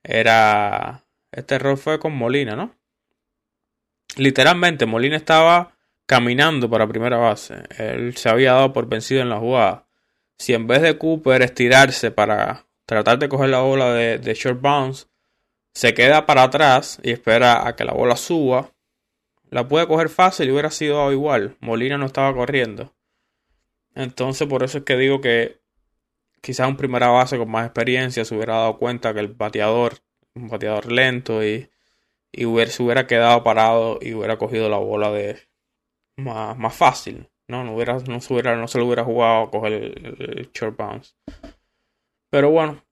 era... Este error fue con Molina, ¿no? Literalmente, Molina estaba caminando para primera base. Él se había dado por vencido en la jugada. Si en vez de Cooper estirarse para tratar de coger la bola de, short bounce, se queda para atrás y espera a que la bola suba, la puede coger fácil y hubiera sido igual. Molina no estaba corriendo. Entonces por eso es que digo que quizás un primera base con más experiencia se hubiera dado cuenta que el bateador, un bateador lento y, y se hubiera quedado parado y hubiera cogido la bola de, más, más fácil. No, no, hubiera, no, se hubiera, no se lo hubiera jugado a coger el, short bounce. Pero bueno,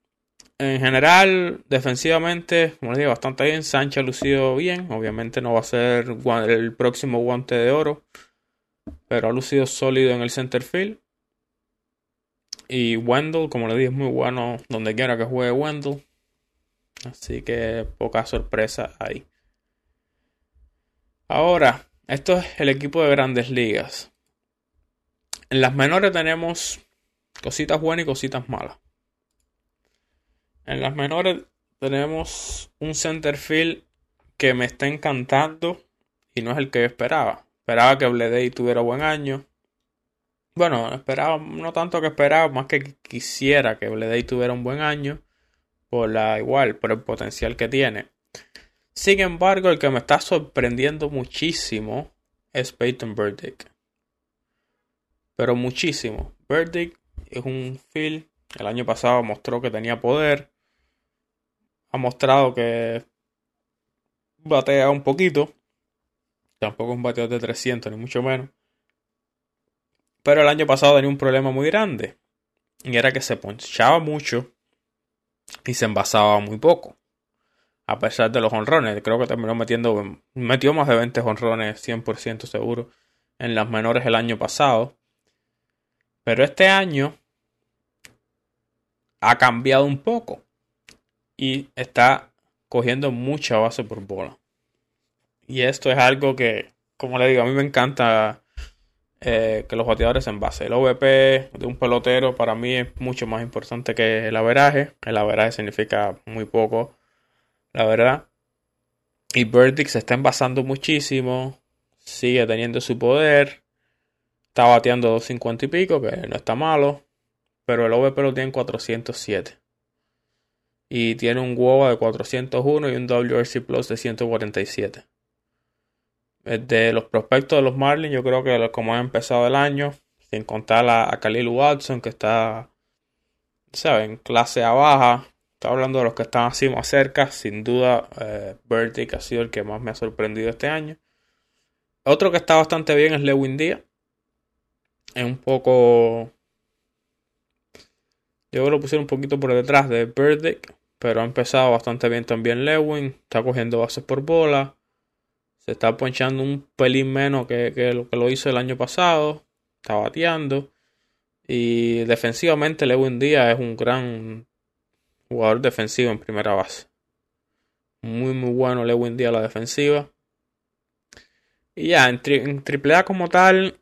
en general, defensivamente, como les digo, bastante bien. Sánchez ha lucido bien. Obviamente no va a ser el próximo guante de oro. Pero ha lucido sólido en el center field. Y Wendell, como le dije, es muy bueno donde quiera que juegue Wendell. Así que poca sorpresa ahí. Ahora, esto es el equipo de grandes ligas. En las menores tenemos cositas buenas y cositas malas. En las menores tenemos un center field que me está encantando y no es el que esperaba. Esperaba que Bledey tuviera buen año. Bueno, esperaba, no tanto que esperaba, más que quisiera que Bleday tuviera un buen año, por la igual, por el potencial que tiene. Sin embargo, el que me está sorprendiendo muchísimo es Peyton Burdick. Pero muchísimo. Burdick es un field. El año pasado mostró que tenía poder. Ha mostrado que batea un poquito. Tampoco un bateador de 300, ni mucho menos. Pero el año pasado tenía un problema muy grande. Y era que se ponchaba mucho y se envasaba muy poco. A pesar de los honrones. Creo que terminó metiendo. Metió más de 20 honrones, 100% seguro. En las menores el año pasado. Pero este año ha cambiado un poco. Y está cogiendo mucha base por bola. Y esto es algo que, como le digo, a mí me encanta eh, que los bateadores en base. El OVP de un pelotero para mí es mucho más importante que el averaje. El averaje significa muy poco, la verdad. Y Burdick se está envasando muchísimo. Sigue teniendo su poder. Está bateando 250 y pico, que no está malo. Pero el OVP lo tiene en 407. Y tiene un WOBA de 401 y un WRC Plus de 147. Eh, de los prospectos de los Marlins, yo creo que como ha empezado el año, sin contar a, Khalil Watson, que está, ¿saben? Clase A baja. Está hablando de los que están así más cerca. Sin duda, eh, ha sido el que más me ha sorprendido este año. Otro que está bastante bien es Lewin Díaz. Es un poco. Yo lo pusieron un poquito por detrás de Burdick. Pero ha empezado bastante bien también Lewin. Está cogiendo bases por bola se está ponchando un pelín menos que, lo que lo hizo el año pasado. Está bateando. Y defensivamente Lewin Díaz es un gran jugador defensivo en primera base. Muy muy bueno Lewin Díaz la defensiva. Y ya, en, triple A como tal,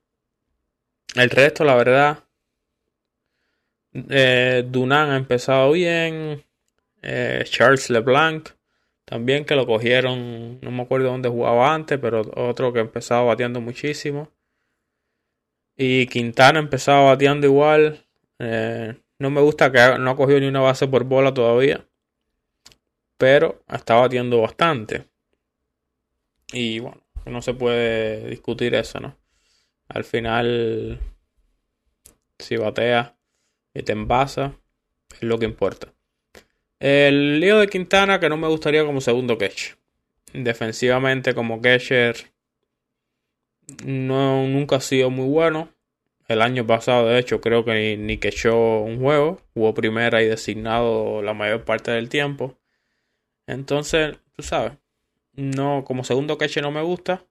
el resto la verdad. Eh, Dunan ha empezado bien. Eh, Charles LeBlanc también que lo cogieron, no me acuerdo dónde jugaba antes, pero otro que empezaba bateando muchísimo. Y Quintana empezaba bateando igual. Eh, no me gusta que no ha cogido ni una base por bola todavía. Pero está batiendo bastante. Y bueno, no se puede discutir eso, ¿no? Al final, si batea y te envasa, es lo que importa. El lío de Quintana que no me gustaría como segundo catch. Defensivamente como catcher no, nunca ha sido muy bueno. El año pasado, de hecho, creo que ni, ni un juego. Jugó primera y designado la mayor parte del tiempo. Entonces, tú sabes, no, como segundo catcher no me gusta.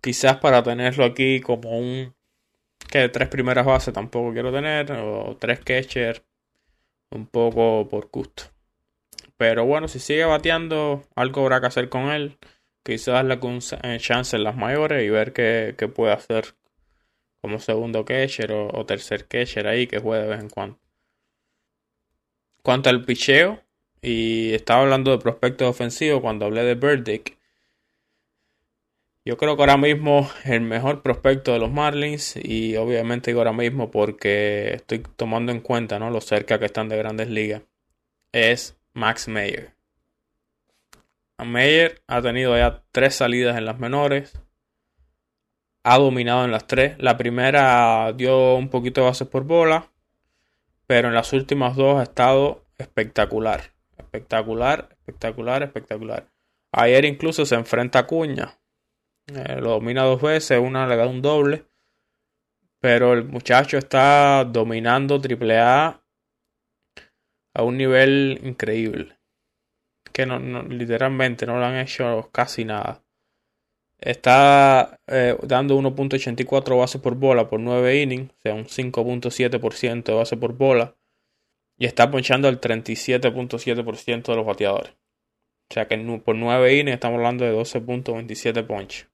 Quizás para tenerlo aquí como un que tres primeras bases tampoco quiero tener. O tres catchers un poco por gusto. Pero bueno, si sigue bateando, algo habrá que hacer con él. Quizás darle un eh, chance en las mayores y ver qué, puede hacer como segundo catcher o, tercer catcher ahí que juegue de vez en cuando. Cuanto al picheo, y estaba hablando de prospectos ofensivos cuando hablé de Burdick. Yo creo que ahora mismo el mejor prospecto de los Marlins y obviamente ahora mismo porque estoy tomando en cuenta ¿no? lo cerca que están de grandes ligas es Max Meyer. Meyer ha tenido ya tres salidas en las menores. Ha dominado en las tres. La primera dio un poquito de bases por bola. Pero en las últimas dos ha estado espectacular. Espectacular, espectacular, espectacular. Ayer incluso se enfrenta a Cuña. Eh, lo domina dos veces, una le da un doble. Pero el muchacho está dominando AAA a un nivel increíble. Que no, literalmente no lo han hecho casi nada. Está eh, dando 1.84 bases por bola por 9 innings, o sea, un 5.7% de base por bola. Y está ponchando el 37.7% de los bateadores. O sea que por 9 innings estamos hablando de 12.27 ponches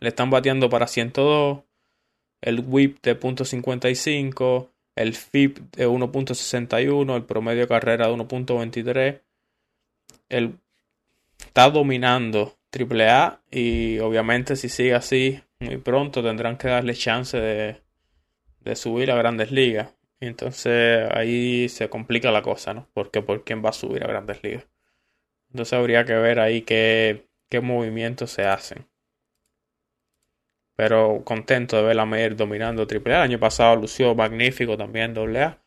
le están bateando para 102, el whip de .55, el FIP de 1.61, el promedio de carrera de 1.23. Él está dominando AAA y obviamente si sigue así muy pronto tendrán que darle chance de, de subir a grandes ligas. Entonces ahí se complica la cosa, ¿no? Porque por quién va a subir a grandes ligas. Entonces habría que ver ahí qué, qué movimientos se hacen. Pero contento de ver a Meyer dominando AAA. El año pasado lució magnífico también AA.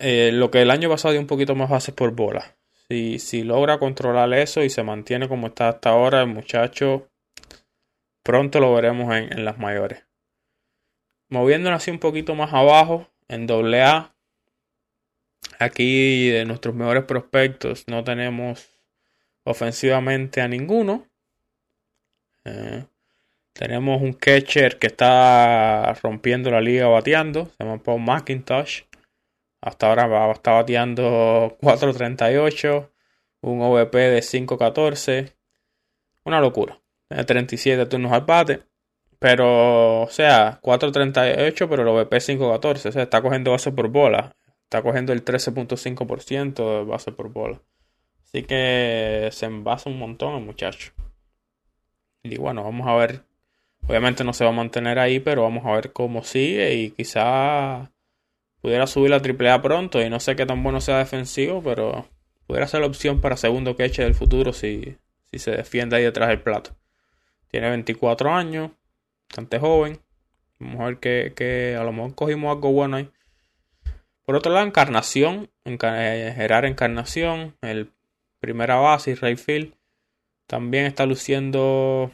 Eh, lo que el año pasado dio un poquito más bases por bola. Si, si logra controlar eso y se mantiene como está hasta ahora, el muchacho pronto lo veremos en, en las mayores. Moviéndonos así un poquito más abajo, en AA, aquí de nuestros mejores prospectos no tenemos ofensivamente a ninguno. Eh, tenemos un catcher que está rompiendo la liga bateando, se llama Paul McIntosh. Hasta ahora está bateando 4.38, un OVP de 5.14. Una locura. Tiene 37 turnos al bate. Pero, o sea, 4.38, pero el OVP 5.14. O sea, está cogiendo base por bola. Está cogiendo el 13.5% de base por bola. Así que se envasa un montón el muchacho. Y bueno, vamos a ver. Obviamente no se va a mantener ahí, pero vamos a ver cómo sigue y quizá pudiera subir la AAA pronto y no sé qué tan bueno sea defensivo, pero pudiera ser la opción para segundo queche del futuro si, si se defiende ahí detrás del plato. Tiene 24 años, bastante joven. Vamos a ver que, a lo mejor cogimos algo bueno ahí. Por otro lado, Encarnación, eh, Gerard Encarnación, el primera base Rayfield, también está luciendo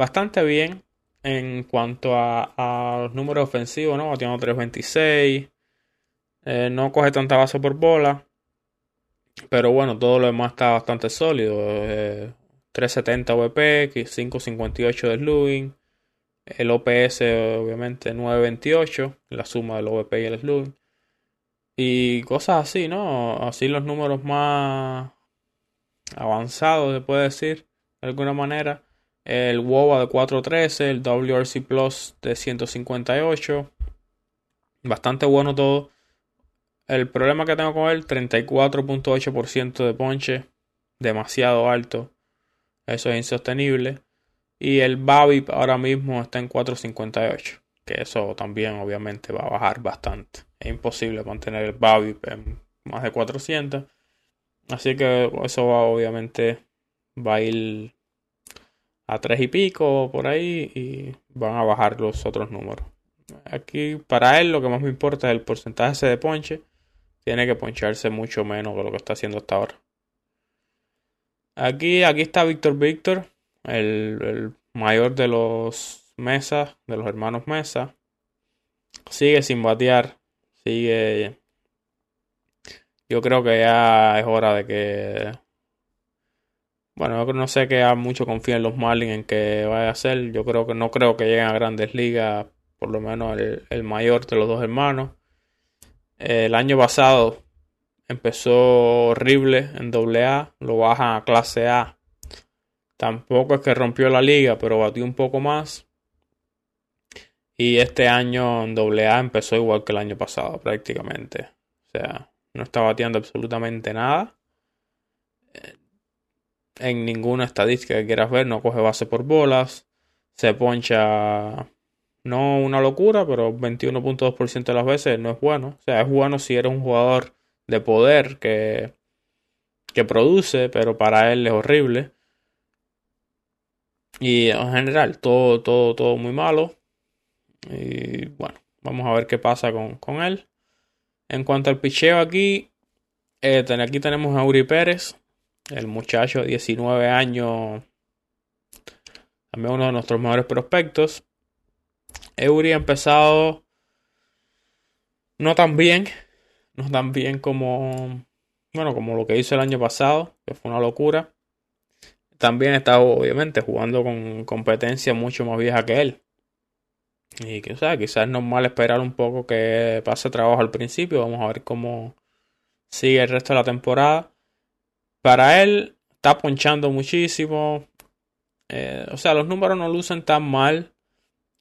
bastante bien en cuanto a, los números ofensivos, ¿no? Tiene 326. Eh, no coge tanta base por bola. Pero bueno, todo lo demás está bastante sólido. 370 VP, 558 de slugging. El OPS, obviamente, 928. La suma del OVP y el slugging. Y cosas así, ¿no? Así los números más avanzados, se puede decir, de alguna manera el WOBA de 413, el WRC Plus de 158. Bastante bueno todo. El problema que tengo con él, 34.8% de ponche, demasiado alto. Eso es insostenible. Y el BABIP ahora mismo está en 458, que eso también obviamente va a bajar bastante. Es imposible mantener el BABIP en más de 400. Así que eso va obviamente va a ir a tres y pico por ahí y van a bajar los otros números. Aquí para él lo que más me importa es el porcentaje de ponche. Tiene que poncharse mucho menos de lo que está haciendo hasta ahora. Aquí, aquí está Víctor Víctor, el, mayor de los Mesa, de los hermanos Mesa. Sigue sin batear. Sigue. Yo creo que ya es hora de que bueno, yo no sé que a mucho confía en los Marlins en que vaya a ser. Yo creo que no creo que lleguen a grandes ligas, por lo menos el, mayor de los dos hermanos. El año pasado empezó horrible en AA, lo bajan a clase A. Tampoco es que rompió la liga, pero batió un poco más. Y este año en AA empezó igual que el año pasado, prácticamente. O sea, no está bateando absolutamente nada en ninguna estadística que quieras ver, no coge base por bolas, se poncha no una locura, pero 21.2% de las veces no es bueno. O sea, es bueno si eres un jugador de poder que, que produce, pero para él es horrible. Y en general, todo, todo, todo muy malo. Y bueno, vamos a ver qué pasa con, con él. En cuanto al picheo aquí, eh, aquí tenemos a Uri Pérez, el muchacho de 19 años, también uno de nuestros mejores prospectos. Eury ha empezado no tan bien, no tan bien como, bueno, como lo que hizo el año pasado, que fue una locura. También está obviamente jugando con competencia mucho más vieja que él. Y que, o sea, quizás es normal esperar un poco que pase trabajo al principio. Vamos a ver cómo sigue el resto de la temporada para él está ponchando muchísimo. Eh, o sea, los números no lucen tan mal.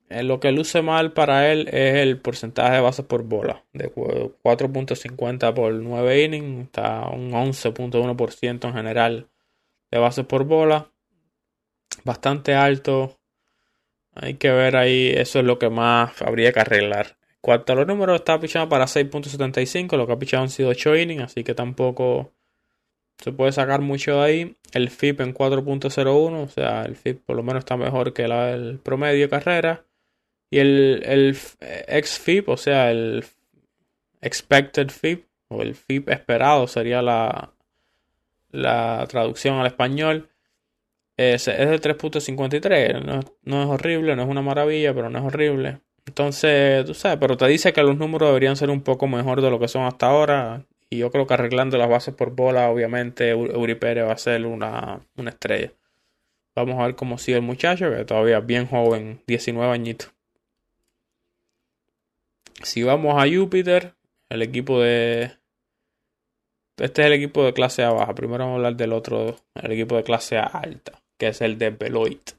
Eh, lo que luce mal para él es el porcentaje de bases por bola. De 4.50 por 9 innings. Está un 11.1% en general de bases por bola. bastante alto. Hay que ver ahí, eso es lo que más habría que arreglar. Cuanto a los números, está pichando para 6.75, lo que ha pichado han sido 8 innings, así que tampoco se puede sacar mucho de ahí. El FIP en 4.01, o sea, el FIP por lo menos está mejor que el promedio de carrera. Y el, el ex-FIP, o sea, el expected FIP, o el FIP esperado sería la, la traducción al español. Es, es de 3.53, no, no es horrible, no es una maravilla, pero no es horrible. Entonces, tú sabes, pero te dice que los números deberían ser un poco mejor de lo que son hasta ahora. Y yo creo que arreglando las bases por bola, obviamente Euripere va a ser una, una estrella. Vamos a ver cómo sigue el muchacho, que todavía es bien joven, 19 añitos. Si vamos a Júpiter, el equipo de. Este es el equipo de clase A baja. Primero vamos a hablar del otro, el equipo de clase A alta, que es el de Beloit.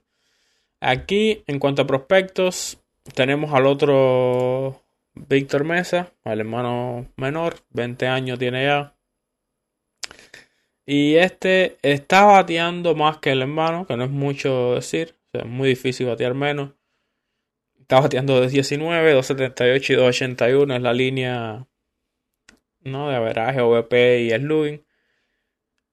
Aquí, en cuanto a prospectos, tenemos al otro Víctor Mesa, al hermano menor, 20 años tiene ya. Y este está bateando más que el hermano, que no es mucho decir, es muy difícil batear menos. Está bateando de 19, 278 y 281 es la línea ¿no? de averaje, OVP y slugging.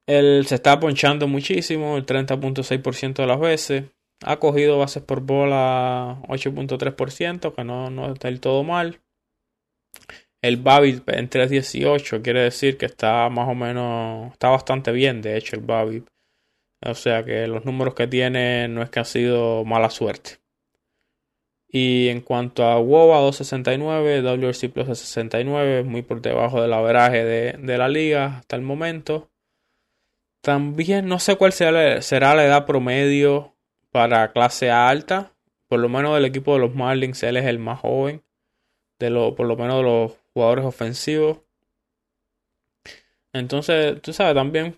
Él se está ponchando muchísimo, el 30.6% de las veces. Ha cogido bases por bola 8.3%, que no, no está del todo mal. El Babbitt en 3.18 quiere decir que está más o menos, está bastante bien, de hecho, el Babbitt. O sea que los números que tiene no es que ha sido mala suerte. Y en cuanto a WOBA 269, WRC Plus 69, muy por debajo del averaje de, de, la liga hasta el momento. También no sé cuál será, será la edad promedio para clase alta. Por lo menos del equipo de los Marlins, él es el más joven. De lo, por lo menos de los jugadores ofensivos. Entonces, tú sabes, también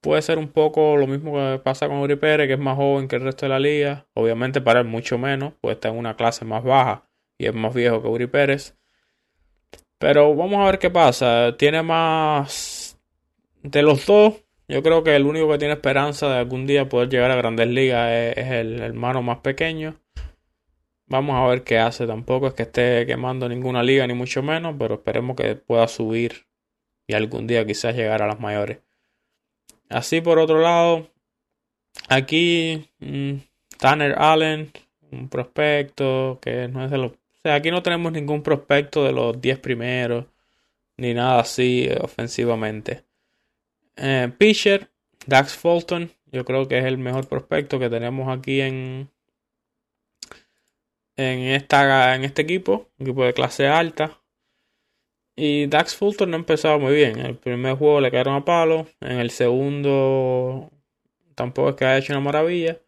puede ser un poco lo mismo que pasa con Uri Pérez, que es más joven que el resto de la liga. Obviamente para él mucho menos, pues está en una clase más baja y es más viejo que Uri Pérez. Pero vamos a ver qué pasa. Tiene más... De los dos, yo creo que el único que tiene esperanza de algún día poder llegar a grandes ligas es, el hermano más pequeño. Vamos a ver qué hace. Tampoco es que esté quemando ninguna liga, ni mucho menos, pero esperemos que pueda subir y algún día quizás llegar a las mayores. Así por otro lado, aquí mm, Tanner Allen, un prospecto que no es de los... O sea, aquí no tenemos ningún prospecto de los 10 primeros, ni nada así eh, ofensivamente. Eh, pitcher, Dax Fulton, yo creo que es el mejor prospecto que tenemos aquí en, en, esta, en este equipo, equipo de clase alta. Y Dax Fulton no empezado muy bien. En el primer juego le quedaron a palo. En el segundo tampoco es que haya hecho una maravilla.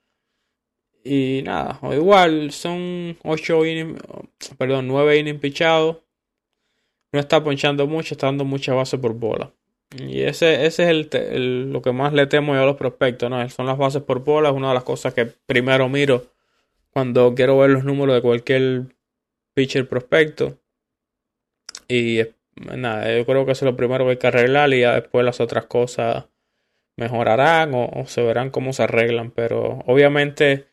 Y nada, o igual son 8 innings, perdón, 9 innings pichados. No está ponchando mucho, está dando mucha base por bola. Y ese, ese es el, lo que más le temo yo a los prospectos, ¿no? Son las bases por bola, es una de las cosas que primero miro cuando quiero ver los números de cualquier pitcher prospecto. Y nada, yo creo que eso es lo primero que hay que arreglar y ya después las otras cosas mejorarán o, se verán cómo se arreglan. Pero obviamente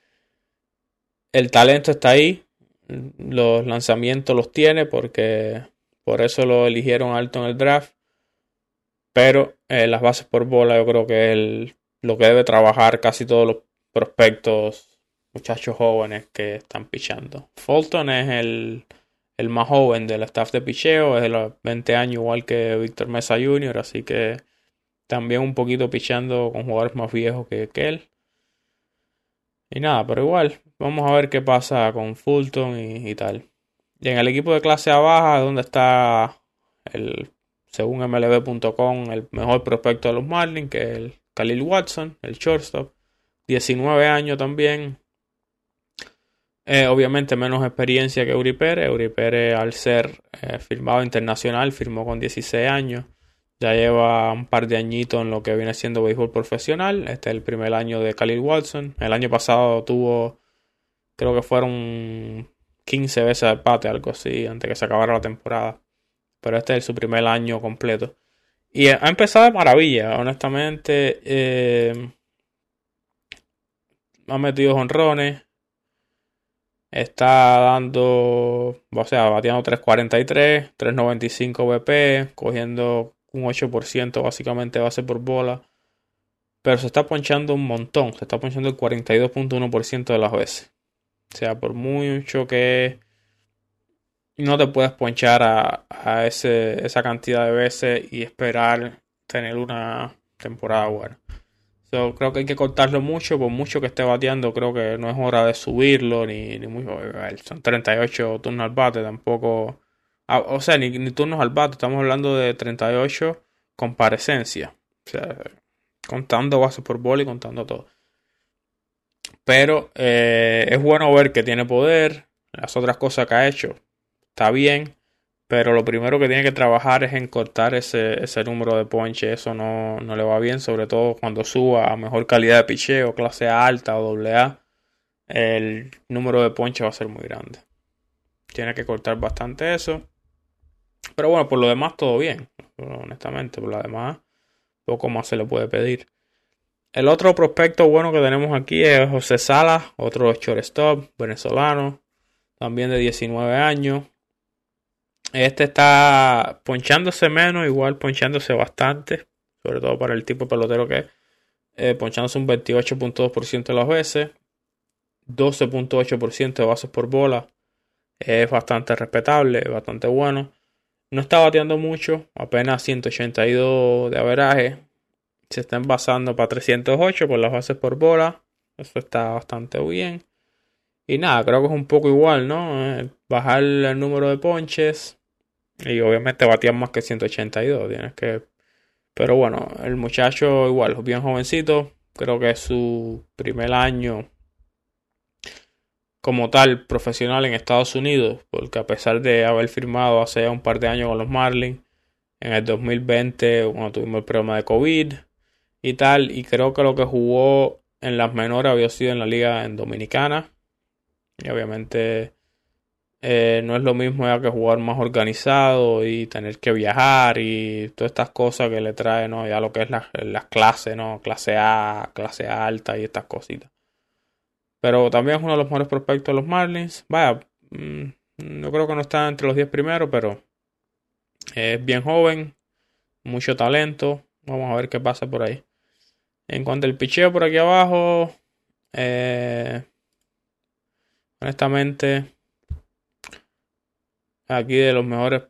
el talento está ahí, los lanzamientos los tiene porque por eso lo eligieron alto en el draft. Pero eh, las bases por bola yo creo que es lo que debe trabajar casi todos los prospectos, muchachos jóvenes que están pichando. Fulton es el el más joven del staff de picheo, es de los 20 años igual que Víctor Mesa Jr., así que también un poquito pichando con jugadores más viejos que, él. Y nada, pero igual, vamos a ver qué pasa con Fulton y, tal. Y en el equipo de clase A baja, donde está el, según MLB.com, el mejor prospecto de los Marlins, que es el Khalil Watson, el shortstop. 19 años también, eh, obviamente menos experiencia que Euripere. Euripere al ser eh, firmado internacional firmó con 16 años. Ya lleva un par de añitos en lo que viene siendo béisbol profesional. Este es el primer año de Khalil Watson. El año pasado tuvo, creo que fueron 15 veces al pate, algo así, antes que se acabara la temporada. Pero este es su primer año completo. Y ha empezado de maravilla, honestamente. Eh, ha metido honrones. Está dando, o sea, bateando 3.43, 3.95 BP, cogiendo un 8% básicamente base por bola. Pero se está ponchando un montón, se está ponchando el 42.1% de las veces. O sea, por mucho que no te puedes ponchar a, a ese, esa cantidad de veces y esperar tener una temporada buena. So, creo que hay que cortarlo mucho, por mucho que esté bateando, creo que no es hora de subirlo, ni, ni mucho. Son 38 turnos al bate, tampoco. Ah, o sea, ni, turnos al bate, estamos hablando de 38 comparecencia. O sea, contando bases por bola y contando todo. Pero eh, es bueno ver que tiene poder, las otras cosas que ha hecho, está bien. Pero lo primero que tiene que trabajar es en cortar ese, ese número de ponche. Eso no, no, le va bien, sobre todo cuando suba a mejor calidad de picheo, clase alta o doble A. El número de ponche va a ser muy grande. Tiene que cortar bastante eso. Pero bueno, por lo demás todo bien. Honestamente, por lo demás poco más se le puede pedir. El otro prospecto bueno que tenemos aquí es José Sala, otro shortstop venezolano, también de 19 años. Este está ponchándose menos, igual ponchándose bastante, sobre todo para el tipo pelotero que es. Eh, ponchándose un 28.2% de las veces, 12.8% de bases por bola. Es bastante respetable, bastante bueno. No está bateando mucho, apenas 182 de averaje. Se está envasando para 308 por las bases por bola. Eso está bastante bien. Y nada, creo que es un poco igual, ¿no? Eh, bajar el número de ponches, y obviamente batían más que 182. Tienes que. Pero bueno, el muchacho igual, bien jovencito. Creo que es su primer año como tal profesional en Estados Unidos. Porque a pesar de haber firmado hace un par de años con los Marlins, en el 2020, cuando tuvimos el problema de COVID y tal, y creo que lo que jugó en las menores había sido en la liga en Dominicana. Y obviamente eh, no es lo mismo ya que jugar más organizado y tener que viajar y todas estas cosas que le trae, ¿no? Ya lo que es las clases, ¿no? Clase A, clase alta y estas cositas. Pero también es uno de los mejores prospectos de los Marlins. Vaya, mm, no creo que no está entre los 10 primeros, pero es bien joven, mucho talento. Vamos a ver qué pasa por ahí. En cuanto al picheo por aquí abajo, eh, honestamente, Aquí de los mejores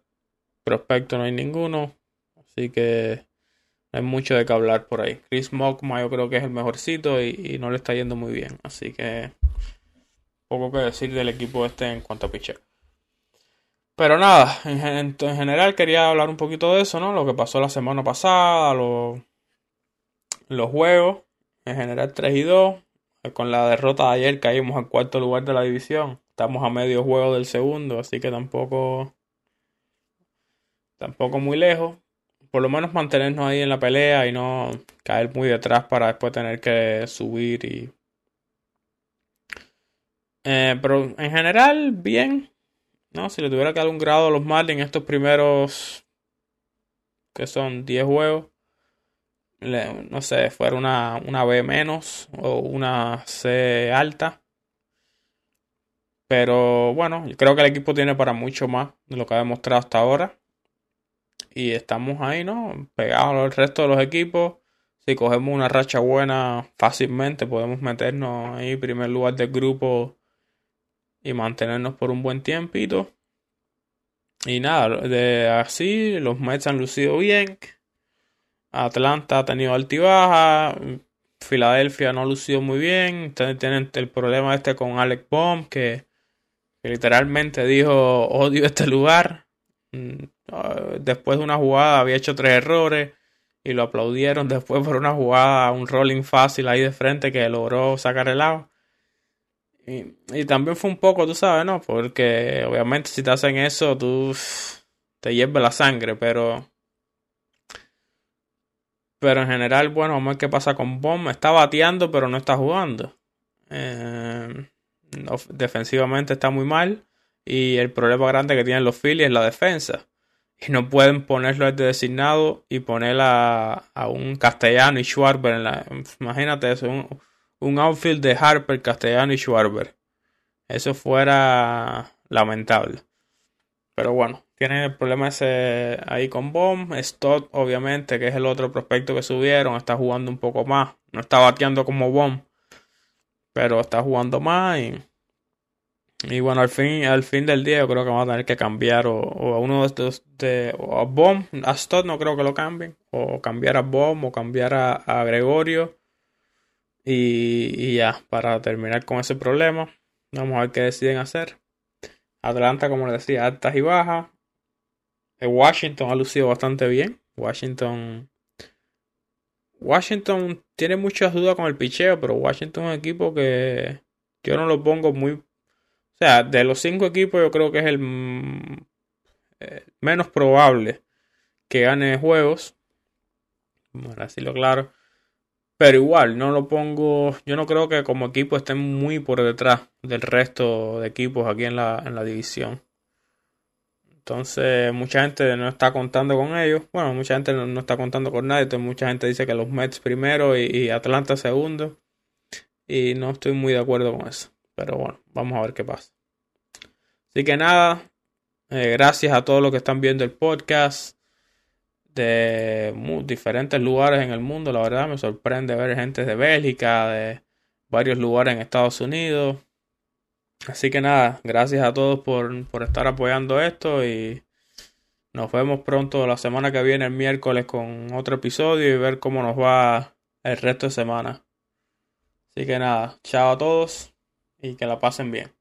prospectos no hay ninguno. Así que hay mucho de qué hablar por ahí. Chris Mockma yo creo que es el mejorcito y, no le está yendo muy bien. Así que poco que decir del equipo este en cuanto a pitcher. Pero nada, en, general quería hablar un poquito de eso, ¿no? Lo que pasó la semana pasada, los juegos. En general 3 y 2. Con la derrota de ayer caímos al cuarto lugar de la división. Estamos a medio juego del segundo, así que tampoco. Tampoco muy lejos. Por lo menos mantenernos ahí en la pelea y no caer muy detrás para después tener que subir y. Eh, pero en general, bien. ¿no? Si le tuviera que dar un grado a los Marlins estos primeros. que son 10 juegos. No sé, fuera una, una B menos o una C alta. Pero bueno, creo que el equipo tiene para mucho más de lo que ha demostrado hasta ahora. Y estamos ahí, ¿no? Pegados al resto de los equipos. Si cogemos una racha buena fácilmente, podemos meternos ahí en primer lugar del grupo y mantenernos por un buen tiempito. Y nada, de así los Mets han lucido bien. Atlanta ha tenido altibaja. Filadelfia no ha lucido muy bien. Tienen el problema este con Alex Bomb que literalmente dijo odio este lugar. Mm, ah, después de una jugada había hecho tres errores y lo aplaudieron después por una jugada, un rolling fácil ahí de frente que logró sacar el lado. Y, y, también fue un poco, tú sabes, ¿no? Porque obviamente si te hacen eso, tú te hierve la sangre, pero... Pero en general, bueno, vamos a ver qué pasa con Bomb. Está bateando, pero no está jugando. Eh, defensivamente está muy mal y el problema grande que tienen los Phillies es la defensa. Y no pueden ponerlo de designado y poner a, un castellano y Schwarber en la... Imagínate eso, un outfield de Harper, Castellano y Schwarber. Eso fuera lamentable. Pero bueno, tienen el problema ese ahí con Bomb. Stott, obviamente, que es el otro prospecto que subieron, está jugando un poco más. No está bateando como Bomb, pero está jugando más y y bueno, al fin, al fin del día yo creo que vamos a tener que cambiar o, a uno de estos de o a Bomb, a Stott no creo que lo cambien, o cambiar a Bomb o cambiar a, Gregorio y, ya, para terminar con ese problema. Vamos a ver qué deciden hacer. Atlanta, como les decía, altas y bajas. Washington ha lucido bastante bien. Washington. Washington tiene muchas dudas con el picheo, pero Washington es un equipo que yo no lo pongo muy o sea, de los cinco equipos yo creo que es el eh, menos probable que gane juegos. Bueno, así lo claro. Pero igual, no lo pongo. Yo no creo que como equipo estén muy por detrás del resto de equipos aquí en la, en la división. Entonces, mucha gente no está contando con ellos. Bueno, mucha gente no, está contando con nadie. Entonces, mucha gente dice que los Mets primero y, y Atlanta segundo. Y no estoy muy de acuerdo con eso. Pero bueno, vamos a ver qué pasa. Así que nada, eh, gracias a todos los que están viendo el podcast de diferentes lugares en el mundo. La verdad me sorprende ver gente de Bélgica, de varios lugares en Estados Unidos. Así que nada, gracias a todos por, por estar apoyando esto y nos vemos pronto la semana que viene, el miércoles, con otro episodio y ver cómo nos va el resto de semana. Así que nada, chao a todos y que la pasen bien.